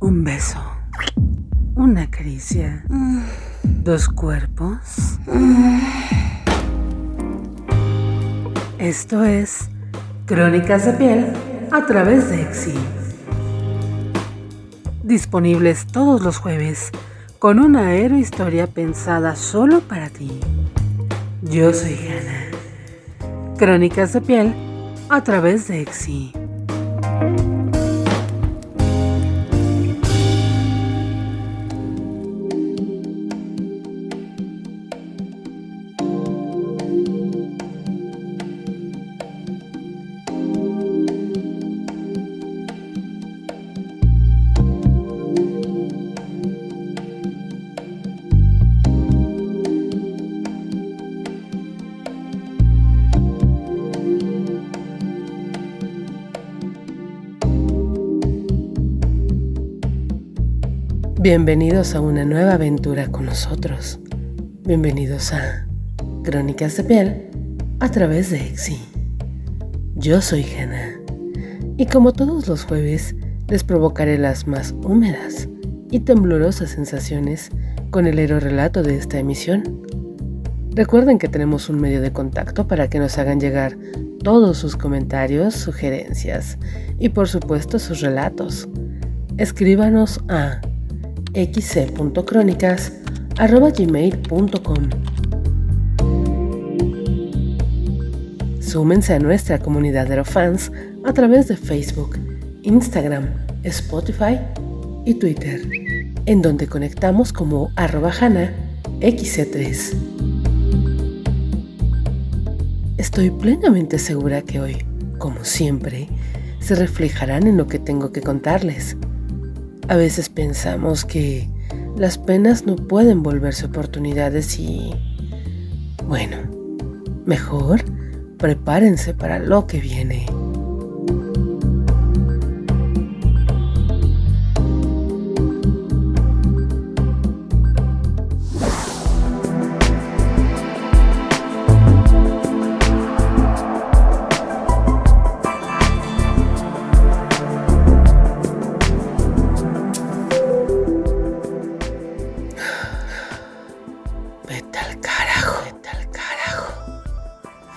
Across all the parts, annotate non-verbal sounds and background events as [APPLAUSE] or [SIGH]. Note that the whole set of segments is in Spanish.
Un beso. Una caricia. Dos cuerpos. Esto es Crónicas de piel a través de Exi. Disponibles todos los jueves con una historia pensada solo para ti. Yo soy Hannah. Crónicas de piel a través de Exi. Bienvenidos a una nueva aventura con nosotros. Bienvenidos a Crónicas de Piel a través de Exi. Yo soy Hannah y como todos los jueves les provocaré las más húmedas y temblorosas sensaciones con el relato de esta emisión. Recuerden que tenemos un medio de contacto para que nos hagan llegar todos sus comentarios, sugerencias y por supuesto sus relatos. Escríbanos a xc.crónicas.gmail.com Súmense a nuestra comunidad de fans a través de Facebook, Instagram, Spotify y Twitter, en donde conectamos como arroba xc3. Estoy plenamente segura que hoy, como siempre, se reflejarán en lo que tengo que contarles a veces pensamos que las penas no pueden volverse oportunidades y... Bueno, mejor prepárense para lo que viene.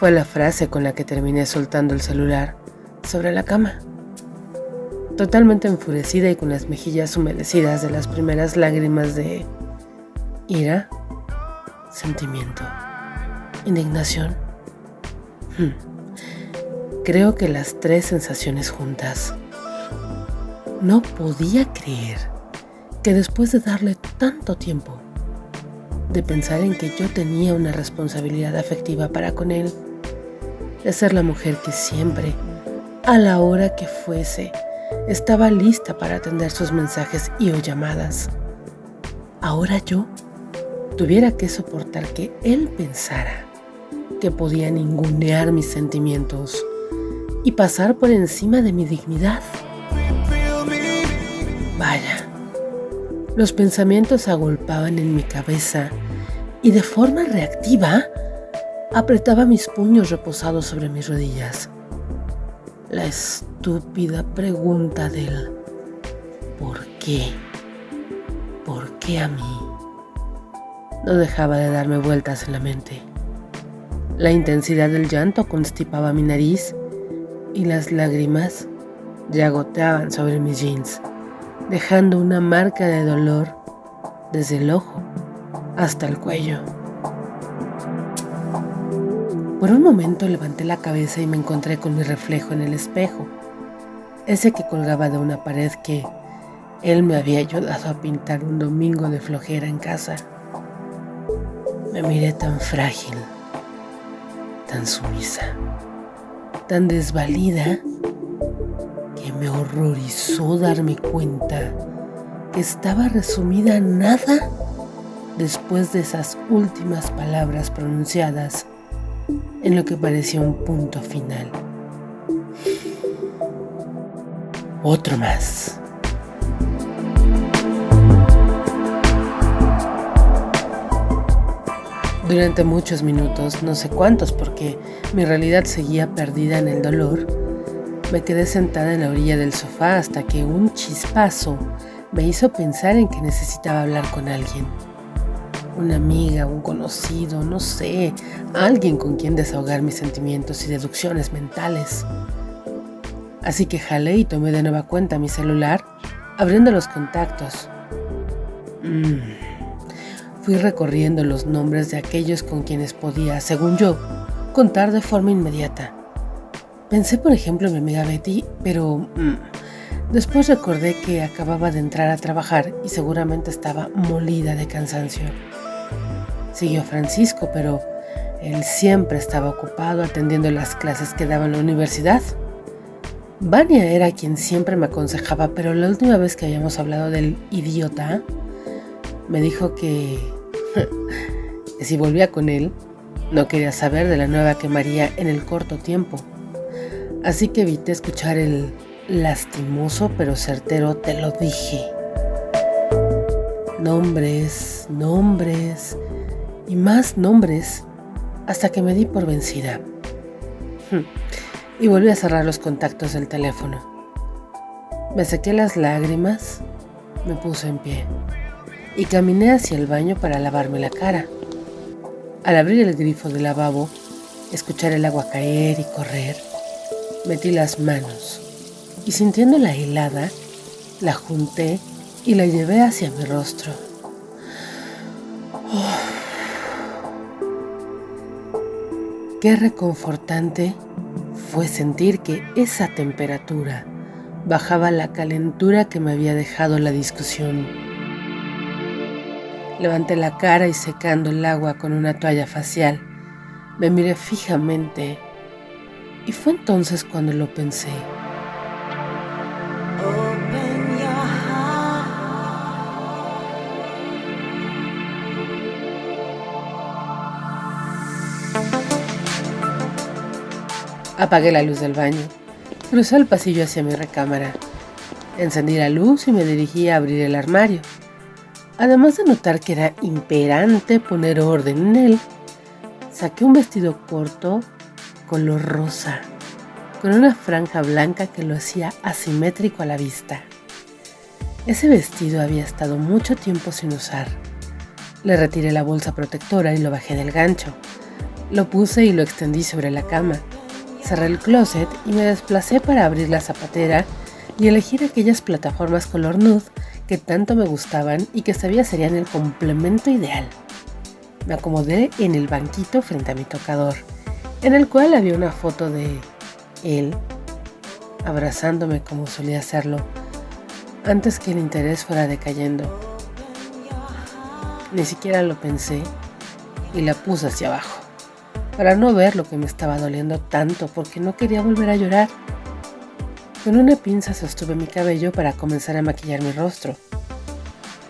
Fue la frase con la que terminé soltando el celular sobre la cama. Totalmente enfurecida y con las mejillas humedecidas de las primeras lágrimas de ira, sentimiento, indignación. Hmm. Creo que las tres sensaciones juntas. No podía creer que después de darle tanto tiempo, de pensar en que yo tenía una responsabilidad afectiva para con él, de ser la mujer que siempre, a la hora que fuese, estaba lista para atender sus mensajes y o llamadas. Ahora yo tuviera que soportar que él pensara que podía ningunear mis sentimientos y pasar por encima de mi dignidad. Vaya, los pensamientos agolpaban en mi cabeza y de forma reactiva Apretaba mis puños reposados sobre mis rodillas. La estúpida pregunta del ¿por qué? ¿Por qué a mí? No dejaba de darme vueltas en la mente. La intensidad del llanto constipaba mi nariz y las lágrimas ya goteaban sobre mis jeans, dejando una marca de dolor desde el ojo hasta el cuello. Por un momento levanté la cabeza y me encontré con mi reflejo en el espejo, ese que colgaba de una pared que él me había ayudado a pintar un domingo de flojera en casa. Me miré tan frágil, tan sumisa, tan desvalida, que me horrorizó darme cuenta que estaba resumida nada después de esas últimas palabras pronunciadas en lo que parecía un punto final. Otro más. Durante muchos minutos, no sé cuántos porque mi realidad seguía perdida en el dolor, me quedé sentada en la orilla del sofá hasta que un chispazo me hizo pensar en que necesitaba hablar con alguien. Una amiga, un conocido, no sé, alguien con quien desahogar mis sentimientos y deducciones mentales. Así que jalé y tomé de nueva cuenta mi celular, abriendo los contactos. Mm. Fui recorriendo los nombres de aquellos con quienes podía, según yo, contar de forma inmediata. Pensé, por ejemplo, en mi amiga Betty, pero mm, después recordé que acababa de entrar a trabajar y seguramente estaba molida de cansancio. Siguió Francisco, pero él siempre estaba ocupado atendiendo las clases que daba en la universidad. Vania era quien siempre me aconsejaba, pero la última vez que habíamos hablado del idiota, me dijo que, [LAUGHS] que si volvía con él, no quería saber de la nueva que María en el corto tiempo. Así que evité escuchar el lastimoso pero certero te lo dije. Nombres, nombres y más nombres hasta que me di por vencida. Y volví a cerrar los contactos del teléfono. Me saqué las lágrimas, me puse en pie y caminé hacia el baño para lavarme la cara. Al abrir el grifo del lavabo, escuchar el agua caer y correr, metí las manos y sintiendo la helada, la junté y la llevé hacia mi rostro. Qué reconfortante fue sentir que esa temperatura bajaba la calentura que me había dejado la discusión. Levanté la cara y secando el agua con una toalla facial, me miré fijamente y fue entonces cuando lo pensé. Apagué la luz del baño, crucé el pasillo hacia mi recámara, encendí la luz y me dirigí a abrir el armario. Además de notar que era imperante poner orden en él, saqué un vestido corto color rosa, con una franja blanca que lo hacía asimétrico a la vista. Ese vestido había estado mucho tiempo sin usar. Le retiré la bolsa protectora y lo bajé del gancho. Lo puse y lo extendí sobre la cama. Cerré el closet y me desplacé para abrir la zapatera y elegir aquellas plataformas color nude que tanto me gustaban y que sabía serían el complemento ideal. Me acomodé en el banquito frente a mi tocador, en el cual había una foto de él abrazándome como solía hacerlo antes que el interés fuera decayendo. Ni siquiera lo pensé y la puse hacia abajo, para no ver lo que me estaba doliendo tanto porque no quería volver a llorar. Con una pinza sostuve mi cabello para comenzar a maquillar mi rostro.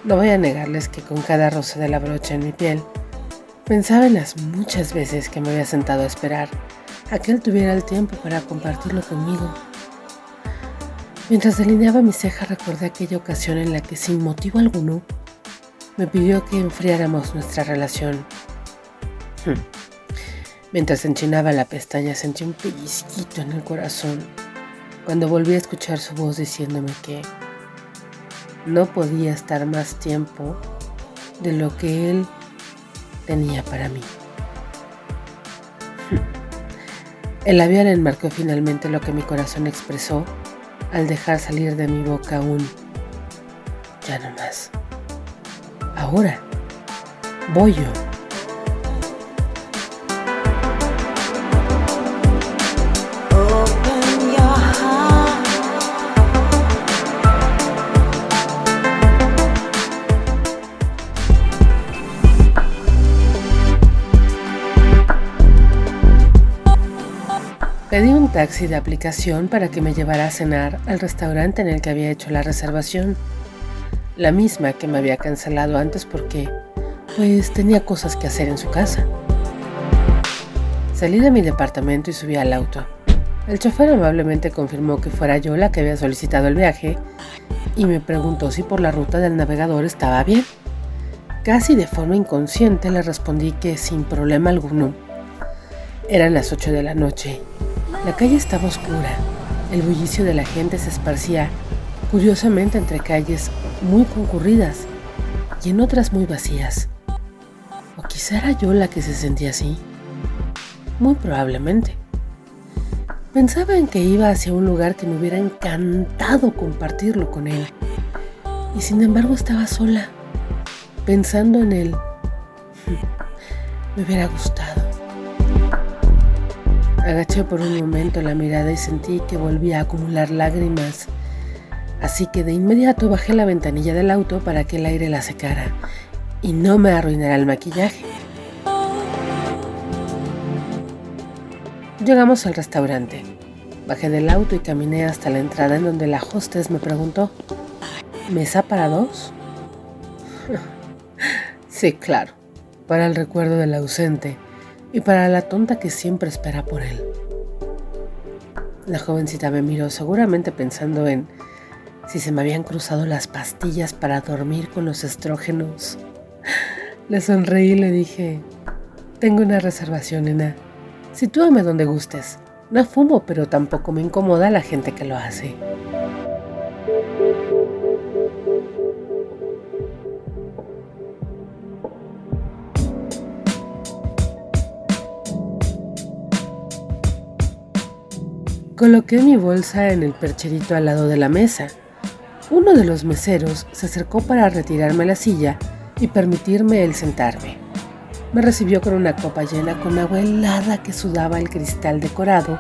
No voy a negarles que con cada rosa de la brocha en mi piel, pensaba en las muchas veces que me había sentado a esperar a que él tuviera el tiempo para compartirlo conmigo. Mientras delineaba mi ceja recordé aquella ocasión en la que sin motivo alguno me pidió que enfriáramos nuestra relación. Hmm. Mientras enchinaba la pestaña sentí un pellizquito en el corazón cuando volví a escuchar su voz diciéndome que no podía estar más tiempo de lo que él tenía para mí. [LAUGHS] El labial enmarcó finalmente lo que mi corazón expresó al dejar salir de mi boca un ya no más. Ahora voy yo. Taxi de aplicación para que me llevara a cenar al restaurante en el que había hecho la reservación. La misma que me había cancelado antes porque, pues, tenía cosas que hacer en su casa. Salí de mi departamento y subí al auto. El chofer amablemente confirmó que fuera yo la que había solicitado el viaje y me preguntó si por la ruta del navegador estaba bien. Casi de forma inconsciente le respondí que sin problema alguno. Eran las 8 de la noche la calle estaba oscura. El bullicio de la gente se esparcía curiosamente entre calles muy concurridas y en otras muy vacías. ¿O quizá era yo la que se sentía así? Muy probablemente. Pensaba en que iba hacia un lugar que me hubiera encantado compartirlo con él. Y sin embargo estaba sola, pensando en él. [LAUGHS] Me hubiera gustado. Agaché por un momento la mirada y sentí que volvía a acumular lágrimas. Así que de inmediato bajé la ventanilla del auto para que el aire la secara y no me arruinara el maquillaje. Llegamos al restaurante. Bajé del auto y caminé hasta la entrada en donde la hostess me preguntó, ¿mesa para dos? [LAUGHS] sí, claro, para el recuerdo del ausente y para la tonta que siempre espera por él. La jovencita me miró seguramente pensando en si se me habían cruzado las pastillas para dormir con los estrógenos. Le sonreí y le dije, tengo una reservación, nena. Sitúame donde gustes. No fumo, pero tampoco me incomoda la gente que lo hace. Coloqué mi bolsa en el percherito al lado de la mesa. Uno de los meseros se acercó para retirarme la silla y permitirme el sentarme. Me recibió con una copa llena con agua helada que sudaba el cristal decorado,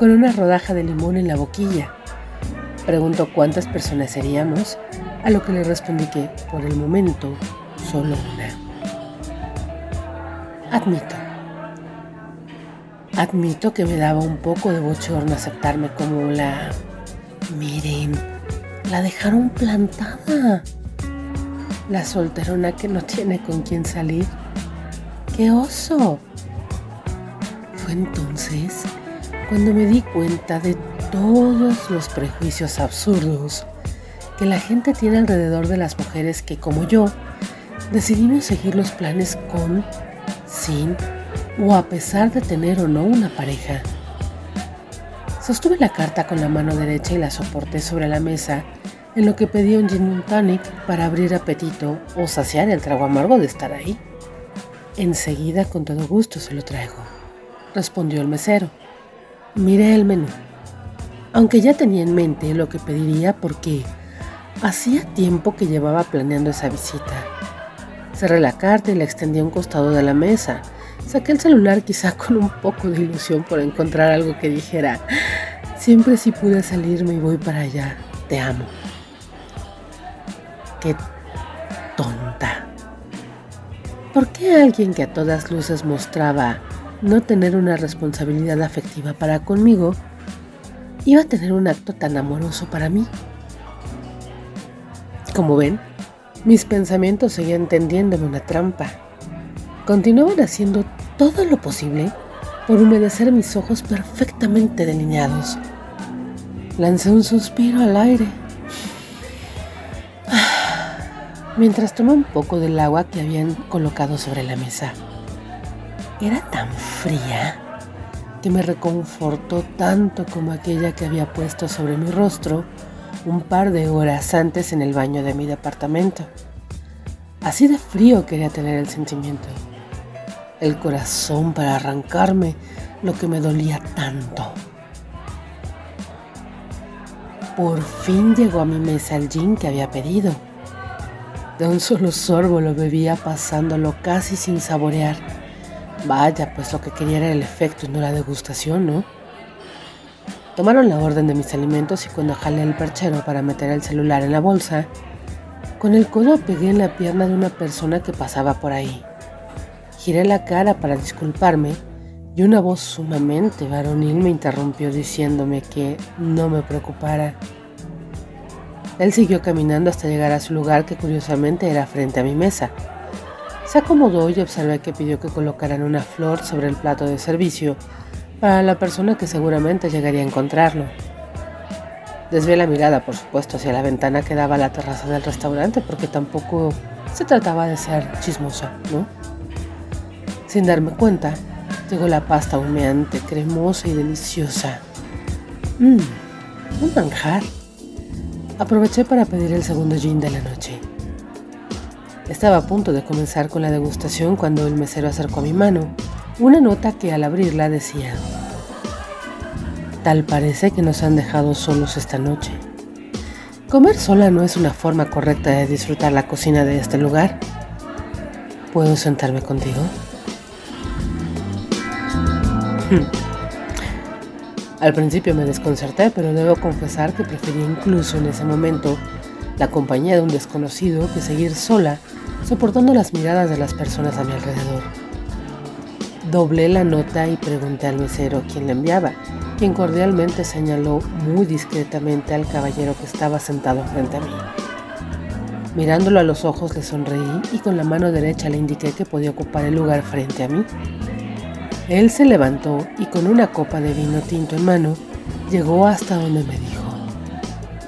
con una rodaja de limón en la boquilla. Preguntó cuántas personas seríamos, a lo que le respondí que, por el momento, solo una. Admito. Admito que me daba un poco de bochorno aceptarme como la... Miren, la dejaron plantada. La solterona que no tiene con quién salir. ¡Qué oso! Fue entonces cuando me di cuenta de todos los prejuicios absurdos que la gente tiene alrededor de las mujeres que, como yo, decidimos seguir los planes con, sin o a pesar de tener o no una pareja. Sostuve la carta con la mano derecha y la soporté sobre la mesa, en lo que pedí un gin tonic para abrir apetito o saciar el trago amargo de estar ahí. Enseguida, con todo gusto, se lo traigo, respondió el mesero. Miré el menú, aunque ya tenía en mente lo que pediría porque hacía tiempo que llevaba planeando esa visita. Cerré la carta y la extendí a un costado de la mesa. Saqué el celular quizá con un poco de ilusión por encontrar algo que dijera, siempre si pude salirme y voy para allá, te amo. Qué tonta. ¿Por qué alguien que a todas luces mostraba no tener una responsabilidad afectiva para conmigo iba a tener un acto tan amoroso para mí? Como ven, mis pensamientos seguían tendiéndome una trampa. Continuaban haciendo todo lo posible por humedecer mis ojos perfectamente delineados. Lancé un suspiro al aire [SIGHS] mientras tomé un poco del agua que habían colocado sobre la mesa. Era tan fría que me reconfortó tanto como aquella que había puesto sobre mi rostro un par de horas antes en el baño de mi departamento. Así de frío quería tener el sentimiento. El corazón para arrancarme lo que me dolía tanto. Por fin llegó a mi mesa el gin que había pedido de un solo sorbo lo bebía pasándolo casi sin saborear. Vaya, pues lo que quería era el efecto y no la degustación, ¿no? Tomaron la orden de mis alimentos y cuando jalé el perchero para meter el celular en la bolsa, con el codo pegué en la pierna de una persona que pasaba por ahí. Giré la cara para disculparme y una voz sumamente varonil me interrumpió diciéndome que no me preocupara él siguió caminando hasta llegar a su lugar que curiosamente era frente a mi mesa. Se acomodó y observé que pidió que colocaran una flor sobre el plato de servicio para la persona que seguramente llegaría a encontrarlo. Desvié la mirada, por supuesto, hacia la ventana que daba a la terraza del restaurante porque tampoco se trataba de ser chismosa, ¿no? Sin darme cuenta, llegó la pasta humeante, cremosa y deliciosa. Mmm, un manjar. Aproveché para pedir el segundo gin de la noche. Estaba a punto de comenzar con la degustación cuando el mesero acercó a mi mano una nota que al abrirla decía, Tal parece que nos han dejado solos esta noche. Comer sola no es una forma correcta de disfrutar la cocina de este lugar. ¿Puedo sentarme contigo? [LAUGHS] Al principio me desconcerté, pero debo confesar que preferí incluso en ese momento la compañía de un desconocido que seguir sola, soportando las miradas de las personas a mi alrededor. Doblé la nota y pregunté al mesero quién la enviaba, quien cordialmente señaló muy discretamente al caballero que estaba sentado frente a mí. Mirándolo a los ojos le sonreí y con la mano derecha le indiqué que podía ocupar el lugar frente a mí. Él se levantó y con una copa de vino tinto en mano llegó hasta donde me dijo,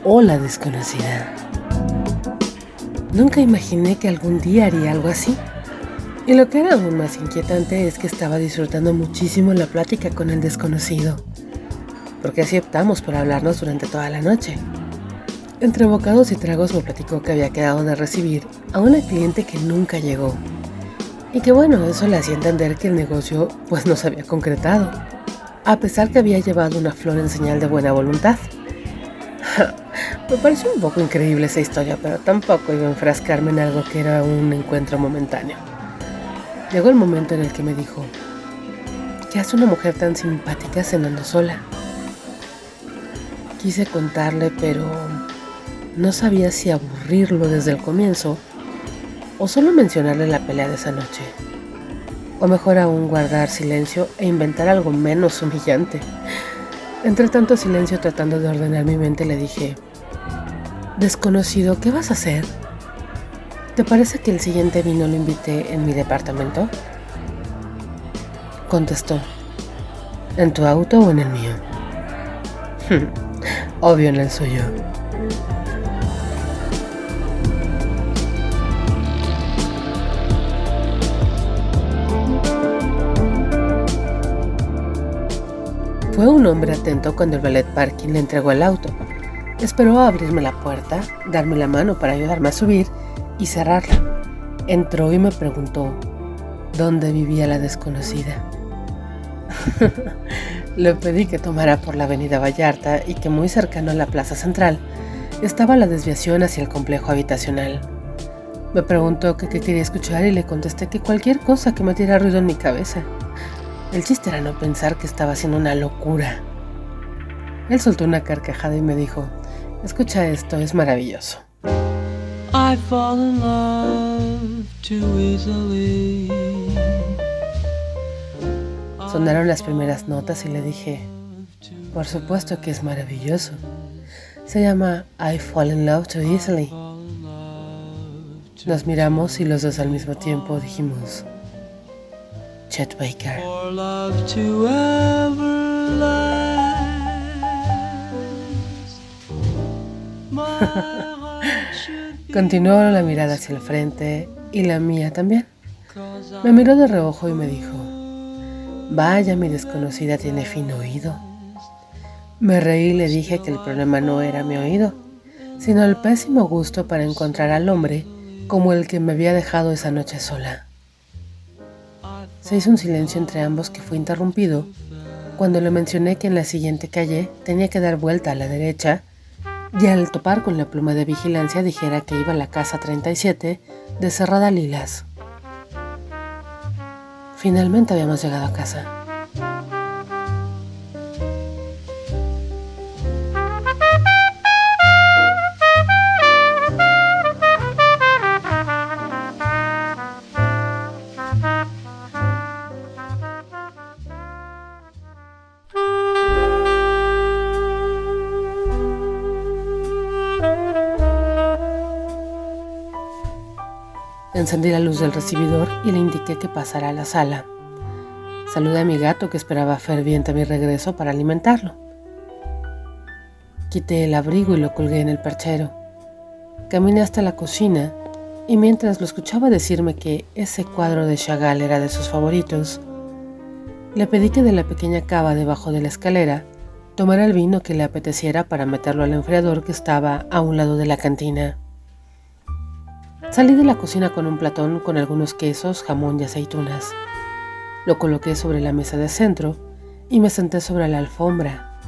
Hola desconocida. Nunca imaginé que algún día haría algo así. Y lo que era aún más inquietante es que estaba disfrutando muchísimo la plática con el desconocido porque así optamos por hablarnos durante toda la noche. Entre bocados y tragos me platicó que había quedado de recibir a una cliente que nunca llegó. Y que bueno, eso le hacía entender que el negocio pues no se había concretado, a pesar que había llevado una flor en señal de buena voluntad. [LAUGHS] me pareció un poco increíble esa historia, pero tampoco iba a enfrascarme en algo que era un encuentro momentáneo. Llegó el momento en el que me dijo, ¿qué hace una mujer tan simpática cenando sola? Quise contarle, pero no sabía si aburrirlo desde el comienzo o solo mencionarle la pelea de esa noche. O mejor aún guardar silencio e inventar algo menos humillante. Entre tanto silencio tratando de ordenar mi mente le dije, Desconocido, ¿qué vas a hacer? ¿Te parece que el siguiente vino lo invité en mi departamento? Contestó, ¿en tu auto o en el mío? [LAUGHS] obvio en el suyo. Fue un hombre atento cuando el ballet parking le entregó el auto. Esperó a abrirme la puerta, darme la mano para ayudarme a subir y cerrarla. Entró y me preguntó dónde vivía la desconocida. [LAUGHS] Le pedí que tomara por la avenida Vallarta y que muy cercano a la plaza central estaba la desviación hacia el complejo habitacional. Me preguntó qué quería escuchar y le contesté que cualquier cosa que me diera ruido en mi cabeza. El chiste era no pensar que estaba haciendo una locura. Él soltó una carcajada y me dijo, escucha esto, es maravilloso. I fall in love too easily. Sonaron las primeras notas y le dije, por supuesto que es maravilloso. Se llama I Fall in Love Too Easily. Nos miramos y los dos al mismo tiempo dijimos, Chet Baker. Continuó la mirada hacia el frente y la mía también. Me miró de reojo y me dijo, Vaya, mi desconocida tiene fino oído. Me reí y le dije que el problema no era mi oído, sino el pésimo gusto para encontrar al hombre como el que me había dejado esa noche sola. Se hizo un silencio entre ambos que fue interrumpido cuando le mencioné que en la siguiente calle tenía que dar vuelta a la derecha y al topar con la pluma de vigilancia dijera que iba a la casa 37 de Cerrada Lilas. Finalmente habíamos llegado a casa. Encendí la luz del recibidor y le indiqué que pasara a la sala. Saludé a mi gato que esperaba ferviente mi regreso para alimentarlo. Quité el abrigo y lo colgué en el perchero. Caminé hasta la cocina y mientras lo escuchaba decirme que ese cuadro de Chagall era de sus favoritos, le pedí que de la pequeña cava debajo de la escalera tomar el vino que le apeteciera para meterlo al enfriador que estaba a un lado de la cantina. Salí de la cocina con un platón con algunos quesos, jamón y aceitunas. Lo coloqué sobre la mesa de centro y me senté sobre la alfombra.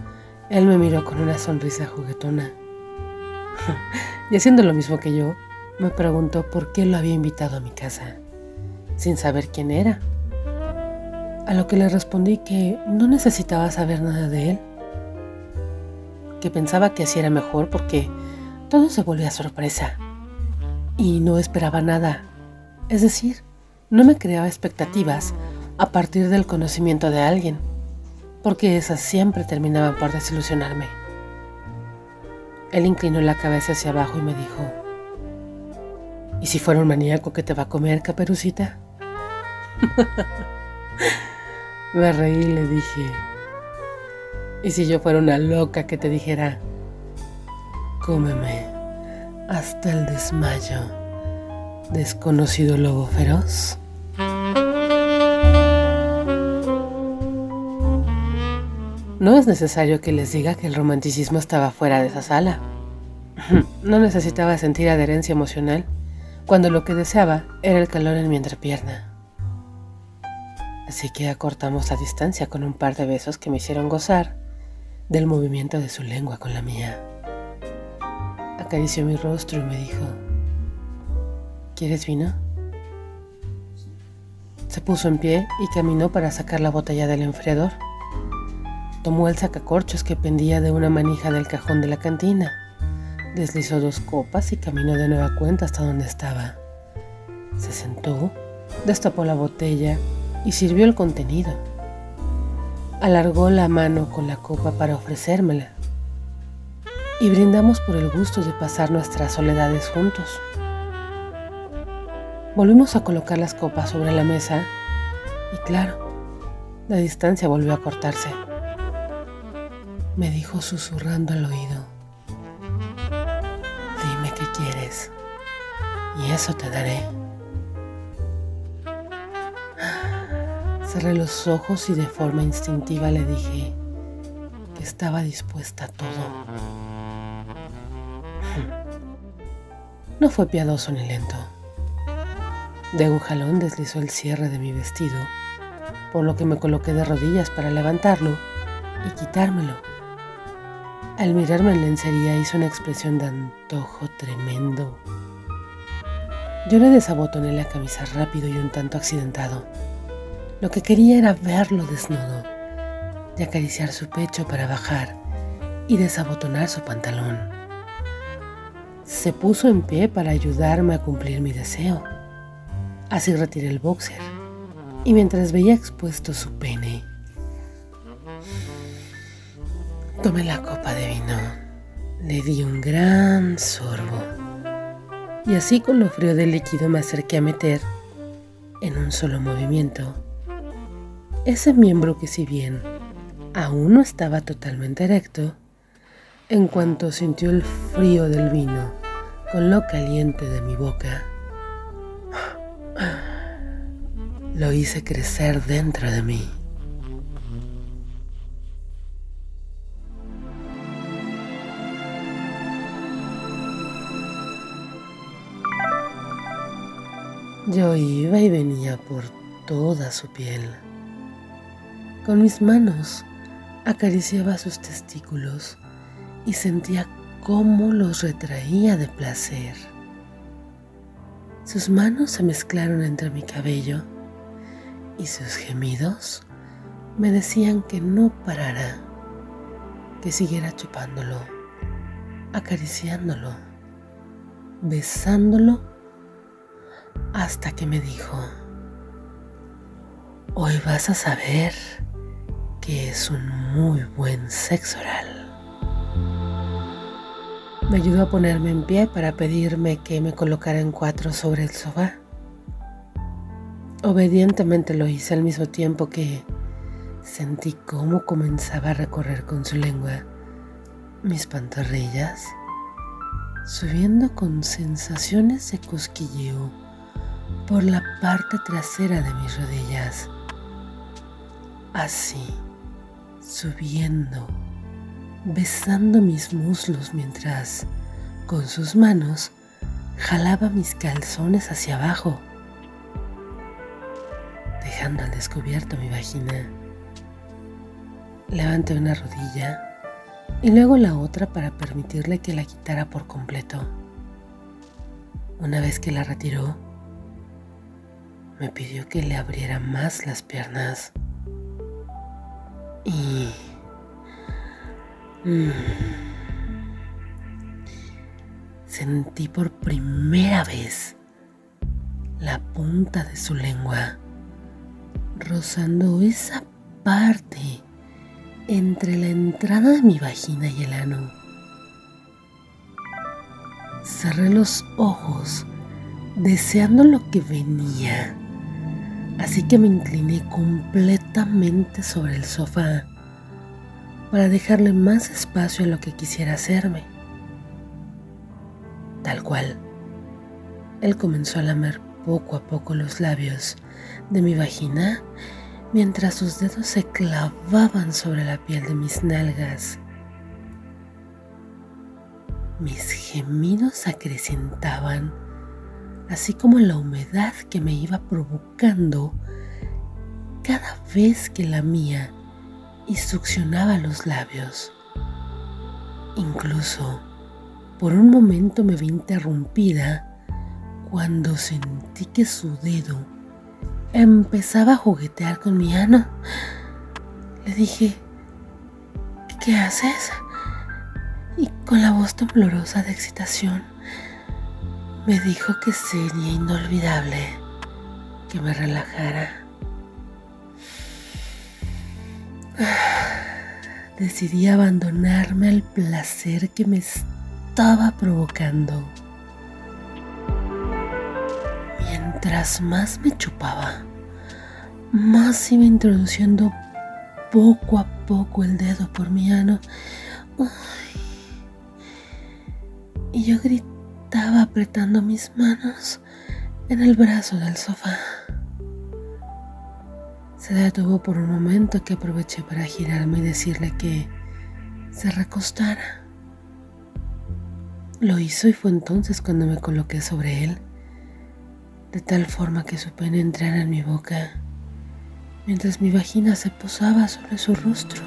Él me miró con una sonrisa juguetona. [LAUGHS] y haciendo lo mismo que yo, me preguntó por qué lo había invitado a mi casa, sin saber quién era. A lo que le respondí que no necesitaba saber nada de él, que pensaba que así era mejor porque todo se volvía sorpresa y no esperaba nada. Es decir, no me creaba expectativas a partir del conocimiento de alguien, porque esas siempre terminaban por desilusionarme. Él inclinó la cabeza hacia abajo y me dijo, ¿y si fuera un maníaco que te va a comer, caperucita? [LAUGHS] me reí y le dije, ¿y si yo fuera una loca que te dijera, cómeme? Hasta el desmayo. Desconocido lobo feroz. No es necesario que les diga que el romanticismo estaba fuera de esa sala. [LAUGHS] No necesitaba sentir adherencia emocional cuando lo que deseaba era el calor en mi entrepierna. Así que acortamos la distancia con un par de besos que me hicieron gozar del movimiento de su lengua con la mía acarició mi rostro y me dijo, ¿quieres vino? Se puso en pie y caminó para sacar la botella del enfriador. Tomó el sacacorchos que pendía de una manija del cajón de la cantina, deslizó dos copas y caminó de nueva cuenta hasta donde estaba. Se sentó, destapó la botella y sirvió el contenido. Alargó la mano con la copa para ofrecérmela y brindamos por el gusto de pasar nuestras soledades juntos. Volvimos a colocar las copas sobre la mesa y claro, la distancia volvió a cortarse. Me dijo susurrando al oído, dime qué quieres y eso te daré. Cerré los ojos y de forma instintiva le dije que estaba dispuesta a todo. No fue piadoso ni lento. De un jalón deslizó el cierre de mi vestido, por lo que me coloqué de rodillas para levantarlo y quitármelo. Al mirarme en lencería hizo una expresión de antojo tremendo. Yo le desabotoné la camisa rápido y un tanto accidentado. Lo que quería era verlo desnudo y acariciar su pecho para bajar y desabotonar su pantalón se puso en pie para ayudarme a cumplir mi deseo. Así retiré el boxer y mientras veía expuesto su pene, tomé la copa de vino, le di un gran sorbo y así con lo frío del líquido me acerqué a meter en un solo movimiento ese miembro que si bien aún no estaba totalmente erecto, en cuanto sintió el frío del vino con lo caliente de mi boca, lo hice crecer dentro de mí. Yo iba y venía por toda su piel. Con mis manos acariciaba sus testículos y sentía cómo los retraía de placer. Sus manos se mezclaron entre mi cabello y sus gemidos me decían que no parara, que siguiera chupándolo, acariciándolo, besándolo, hasta que me dijo, hoy vas a saber que es un muy buen sexo oral. Me ayudó a ponerme en pie para pedirme que me colocara en cuatro sobre el sofá. Obedientemente lo hice al mismo tiempo que sentí cómo comenzaba a recorrer con su lengua mis pantorrillas, subiendo con sensaciones de cosquilleo por la parte trasera de mis rodillas. Así, subiendo besando mis muslos mientras, con sus manos, jalaba mis calzones hacia abajo, dejando al descubierto mi vagina. Levanté una rodilla y luego la otra para permitirle que la quitara por completo. Una vez que la retiró, me pidió que le abriera más las piernas. Y... Mm, sentí por primera vez la punta de su lengua rozando esa parte entre la entrada de mi vagina y el ano. Cerré los ojos deseando lo que venía, así que me incliné completamente sobre el sofá para dejarle más espacio a lo que quisiera hacerme. Tal cual, él comenzó a lamer poco a poco los labios de mi vagina mientras sus dedos se clavaban sobre la piel de mis nalgas. Mis gemidos acrecentaban, así como la humedad que me iba provocando cada vez que la mía y succionaba los labios. Incluso, por un momento me vi interrumpida cuando sentí que su dedo empezaba a juguetear con mi ano. Le dije, ¿qué haces? Y con la voz temblorosa de excitación, me dijo que sería inolvidable que me relajara. [SIGHS] Decidí abandonarme al placer que me estaba provocando. Mientras más me chupaba, más iba introduciendo poco a poco el dedo por mi ano. Y yo gritaba apretando mis manos en el brazo del sofá. Se detuvo por un momento que aproveché para girarme y decirle que se recostara. Lo hizo y fue entonces cuando me coloqué sobre él de tal forma que su pene entrara en mi boca, mientras mi vagina se posaba sobre su rostro.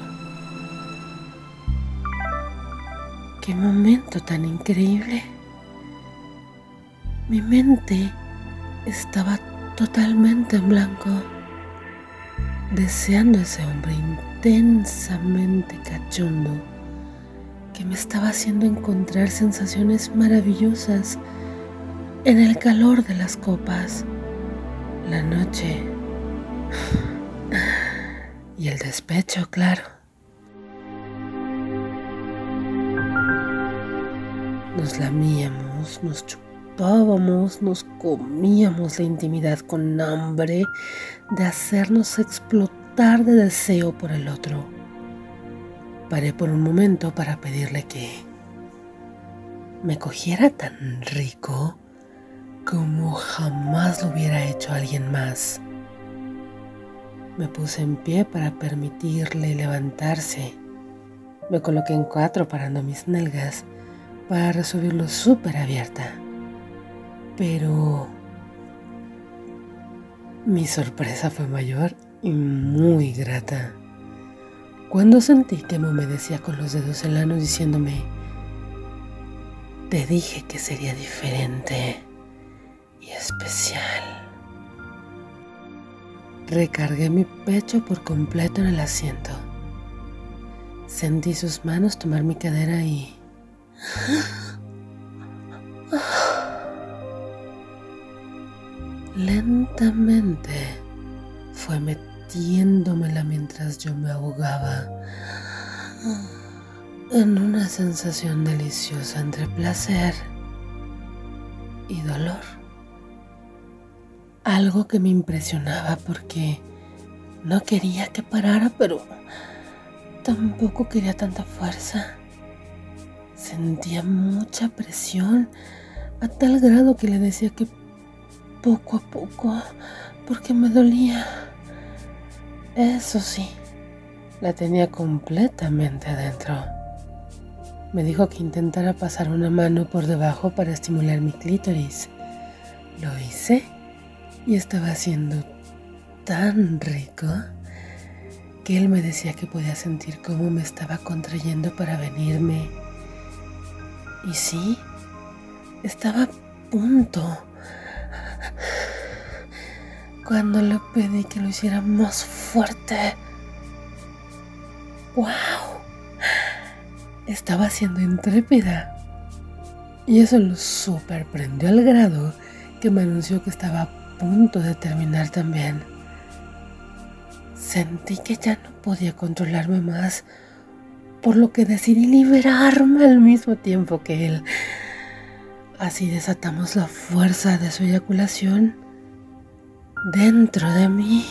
¡Qué momento tan increíble! Mi mente estaba totalmente en blanco, deseando ese hombre intensamente cachondo que me estaba haciendo encontrar sensaciones maravillosas en el calor de las copas, la noche y el despecho, claro. Nos lamíamos, nos chupábamos, nos comíamos la intimidad con hambre de hacernos explotar de deseo por el otro. Paré por un momento para pedirle que me cogiera tan rico como jamás lo hubiera hecho alguien más. Me puse en pie para permitirle levantarse. Me coloqué en cuatro parando mis nalgas para recibirlo súper abierta. Pero mi sorpresa fue mayor y muy grata. Cuando sentí que me humedecía con los dedos el ano diciéndome, te dije que sería diferente y especial. Recargué mi pecho por completo en el asiento. Sentí sus manos tomar mi cadera y... Lentamente fue metiéndomela mientras yo me ahogaba en una sensación deliciosa entre placer y dolor. Algo que me impresionaba porque no quería que parara, pero tampoco quería tanta fuerza. Sentía mucha presión a tal grado que le decía que poco a poco, porque me dolía. Eso sí, la tenía completamente adentro. Me dijo que intentara pasar una mano por debajo para estimular mi clítoris. Lo hice y estaba haciendo tan rico que él me decía que podía sentir cómo me estaba contrayendo para venirme. Y sí, estaba a punto. Cuando le pedí que lo hiciera más fuerte. ¡Wow! Estaba siendo intrépida. Y eso lo superprendió al grado que me anunció que estaba a punto de terminar también. Sentí que ya no podía controlarme más, por lo que decidí liberarme al mismo tiempo que él. Así desatamos la fuerza de su eyaculación dentro de mí.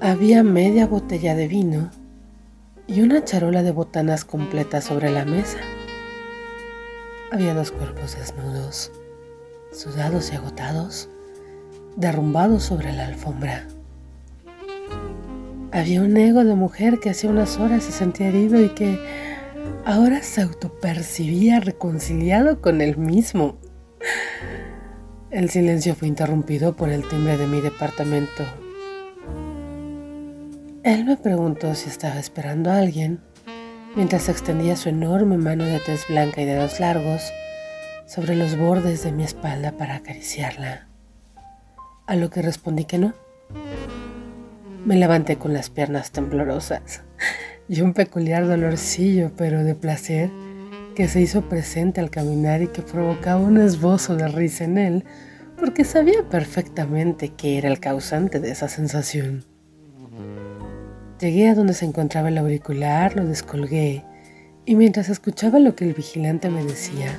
Había media botella de vino y una charola de botanas completa sobre la mesa. Había dos cuerpos desnudos, sudados y agotados, derrumbados sobre la alfombra. Había un ego de mujer que hace unas horas se sentía herido y que ahora se autopercibía reconciliado con él mismo. El silencio fue interrumpido por el timbre de mi departamento él me preguntó si estaba esperando a alguien mientras extendía su enorme mano de tez blanca y dedos largos sobre los bordes de mi espalda para acariciarla. A lo que respondí que no. Me levanté con las piernas temblorosas [LAUGHS] y un peculiar dolorcillo, pero de placer, que se hizo presente al caminar y que provocaba un esbozo de risa en él, porque sabía perfectamente que era el causante de esa sensación. Llegué a donde se encontraba el auricular, lo descolgué y mientras escuchaba lo que el vigilante me decía,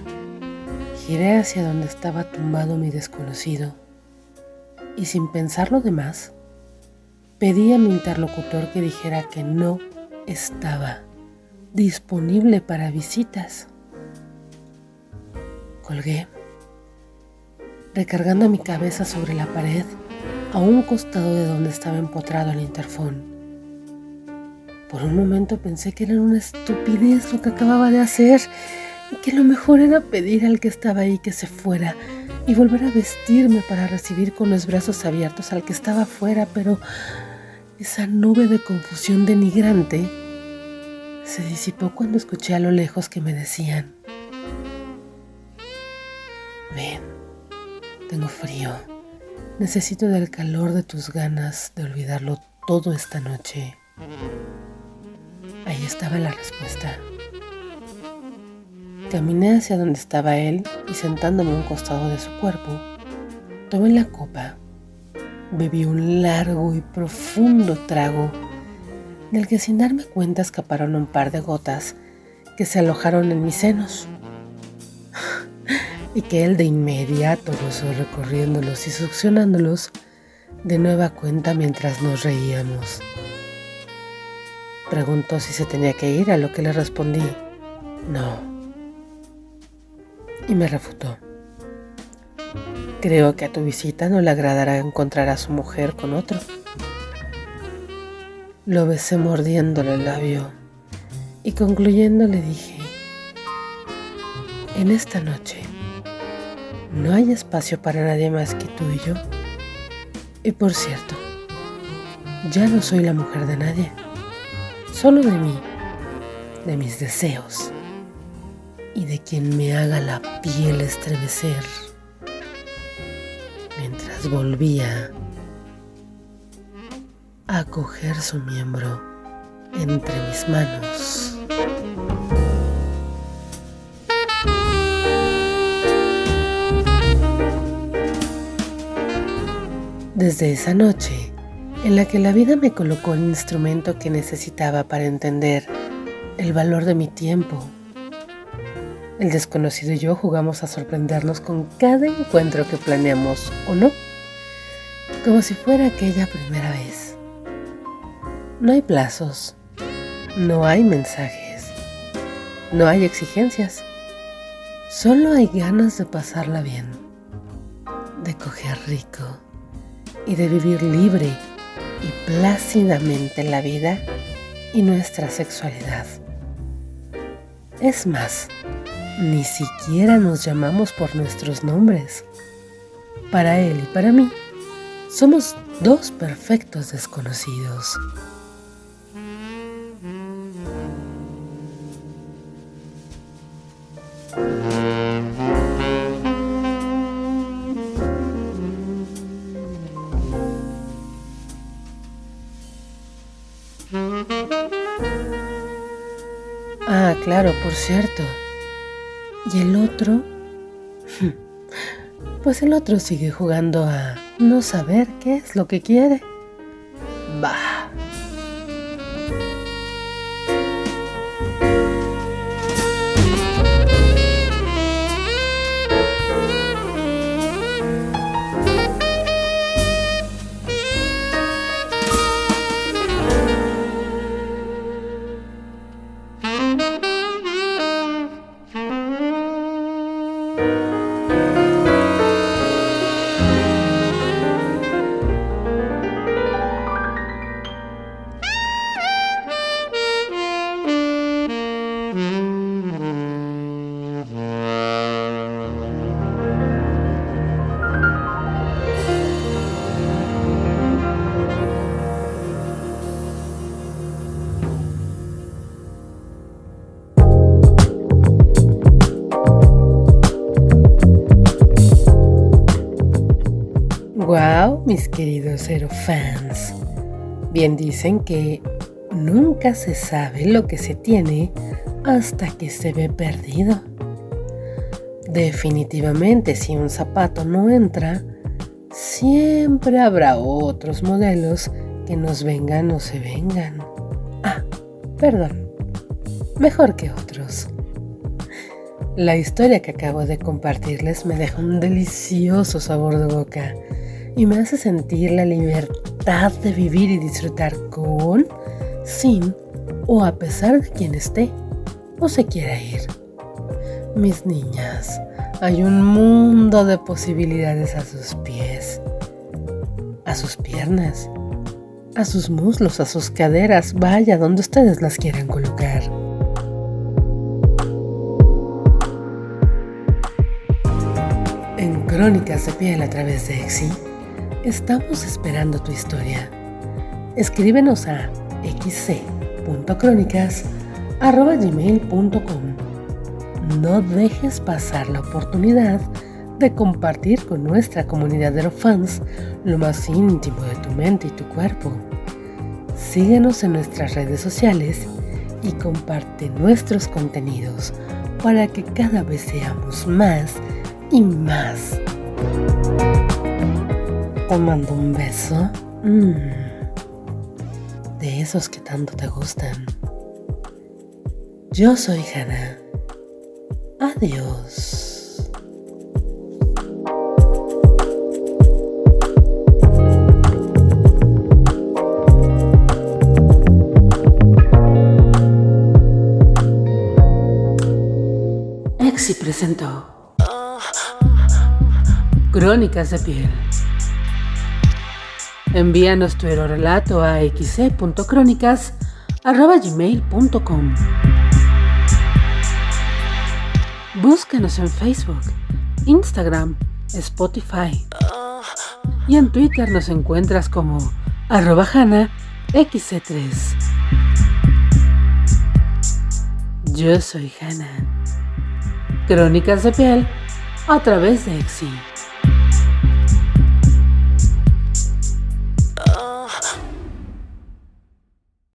giré hacia donde estaba tumbado mi desconocido y sin pensar lo demás, pedí a mi interlocutor que dijera que no estaba disponible para visitas. Colgué, recargando mi cabeza sobre la pared a un costado de donde estaba empotrado el interfón. Por un momento pensé que era una estupidez lo que acababa de hacer y que lo mejor era pedir al que estaba ahí que se fuera y volver a vestirme para recibir con los brazos abiertos al que estaba afuera, pero esa nube de confusión denigrante se disipó cuando escuché a lo lejos que me decían, ven, tengo frío, necesito del calor de tus ganas de olvidarlo todo esta noche. Ahí estaba la respuesta. Caminé hacia donde estaba él y sentándome a un costado de su cuerpo, tomé la copa, bebí un largo y profundo trago, del que sin darme cuenta escaparon un par de gotas que se alojaron en mis senos [LAUGHS] y que él de inmediato recorriéndolos y succionándolos de nueva cuenta mientras nos reíamos. Preguntó si se tenía que ir, a lo que le respondí, no. Y me refutó. Creo que a tu visita no le agradará encontrar a su mujer con otro. Lo besé mordiéndole el labio y concluyendo le dije, en esta noche no hay espacio para nadie más que tú y yo. Y por cierto, ya no soy la mujer de nadie solo de mí, de mis deseos y de quien me haga la piel estremecer mientras volvía a coger su miembro entre mis manos. Desde esa noche, en la que la vida me colocó el instrumento que necesitaba para entender el valor de mi tiempo. El desconocido y yo jugamos a sorprendernos con cada encuentro que planeamos o no, como si fuera aquella primera vez. No hay plazos, no hay mensajes, no hay exigencias. Solo hay ganas de pasarla bien, de coger rico y de vivir libre y plácidamente la vida y nuestra sexualidad. Es más, ni siquiera nos llamamos por nuestros nombres. Para él y para mí, somos dos perfectos desconocidos. Ah, claro, por cierto. ¿Y el otro? [LAUGHS] Pues el otro sigue jugando a no saber qué es lo que quiere. Bah. Queridos fans. Bien dicen que nunca se sabe lo que se tiene hasta que se ve perdido. Definitivamente, si un zapato no entra, siempre habrá otros modelos que nos vengan o se vengan. Ah, perdón, mejor que otros. La historia que acabo de compartirles me deja un delicioso sabor de boca y me hace sentir la libertad de vivir y disfrutar con, sin o a pesar de quien esté o se quiera ir. Mis niñas, hay un mundo de posibilidades a sus pies, a sus piernas, a sus muslos, a sus caderas, vaya donde ustedes las quieran colocar. En Crónicas de Piel a través de Exi Estamos esperando tu historia. Escríbenos a xc.crónicas.gmail.com No dejes pasar la oportunidad de compartir con nuestra comunidad de fans lo más íntimo de tu mente y tu cuerpo. Síguenos en nuestras redes sociales y comparte nuestros contenidos para que cada vez seamos más y más. Tomando un beso. Mm. de esos que tanto te gustan. Yo soy Hannah. Adiós. Exi presentó Crónicas de piel. Envíanos tu relato a xc.crónicas.gmail.com Búscanos en Facebook, Instagram, Spotify. Y en Twitter nos encuentras como arroba xc3. Yo soy Hanna. Crónicas de piel a través de Exi.